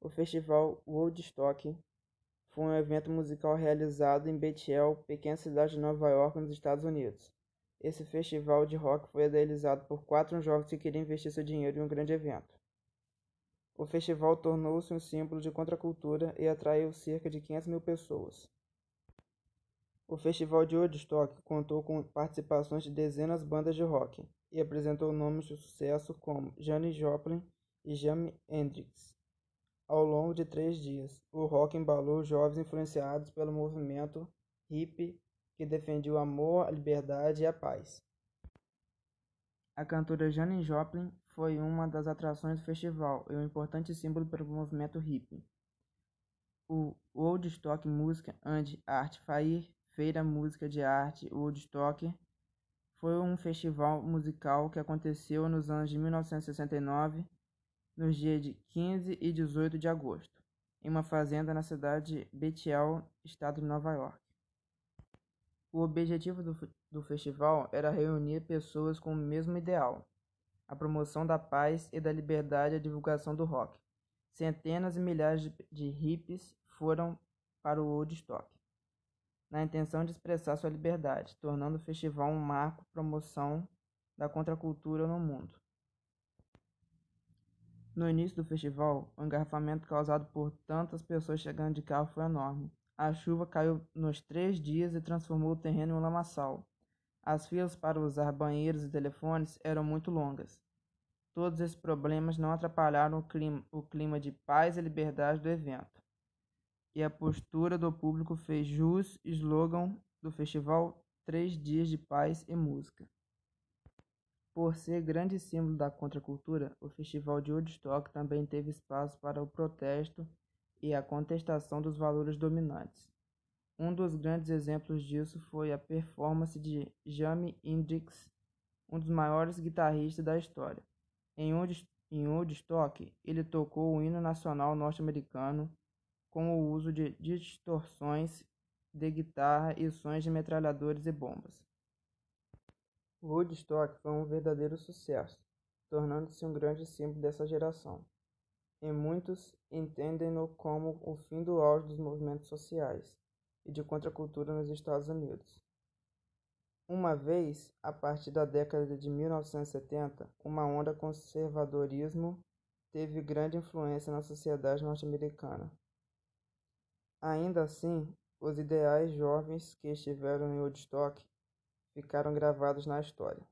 O festival Woodstock foi um evento musical realizado em Bethel, pequena cidade de Nova York, nos Estados Unidos. Esse festival de rock foi idealizado por quatro jovens que queriam investir seu dinheiro em um grande evento. O festival tornou-se um símbolo de contracultura e atraiu cerca de 500 mil pessoas. O festival de Woodstock contou com participações de dezenas de bandas de rock e apresentou nomes de sucesso como Janis Joplin e Jimi Hendrix. Ao longo de três dias, o rock embalou jovens influenciados pelo movimento hippie que defendia o amor, a liberdade e a paz. A cantora Janis Joplin foi uma das atrações do festival e um importante símbolo para o movimento hippie. O Woodstock Music and Art Fair, Feira Música de Arte Woodstock, foi um festival musical que aconteceu nos anos de 1969 nos dias de 15 e 18 de agosto, em uma fazenda na cidade de Bethel, estado de Nova York. O objetivo do, do festival era reunir pessoas com o mesmo ideal, a promoção da paz e da liberdade e a divulgação do rock. Centenas e milhares de, de hippies foram para o Woodstock, na intenção de expressar sua liberdade, tornando o festival um marco promoção da contracultura no mundo. No início do festival, o engarrafamento causado por tantas pessoas chegando de carro foi enorme. A chuva caiu nos três dias e transformou o terreno em um lamaçal. As filas para usar banheiros e telefones eram muito longas. Todos esses problemas não atrapalharam o clima, o clima de paz e liberdade do evento. E a postura do público fez jus slogan do festival Três Dias de Paz e Música. Por ser grande símbolo da contracultura, o Festival de Woodstock também teve espaço para o protesto e a contestação dos valores dominantes. Um dos grandes exemplos disso foi a performance de Jimi Hendrix, um dos maiores guitarristas da história. Em Woodstock, ele tocou o hino nacional norte-americano com o uso de distorções de guitarra e sons de metralhadores e bombas. Woodstock foi um verdadeiro sucesso, tornando-se um grande símbolo dessa geração, e muitos entendem-no como o fim do auge dos movimentos sociais e de contracultura nos Estados Unidos. Uma vez, a partir da década de 1970, uma onda conservadorismo teve grande influência na sociedade norte-americana. Ainda assim, os ideais jovens que estiveram em Woodstock ficaram gravados na história.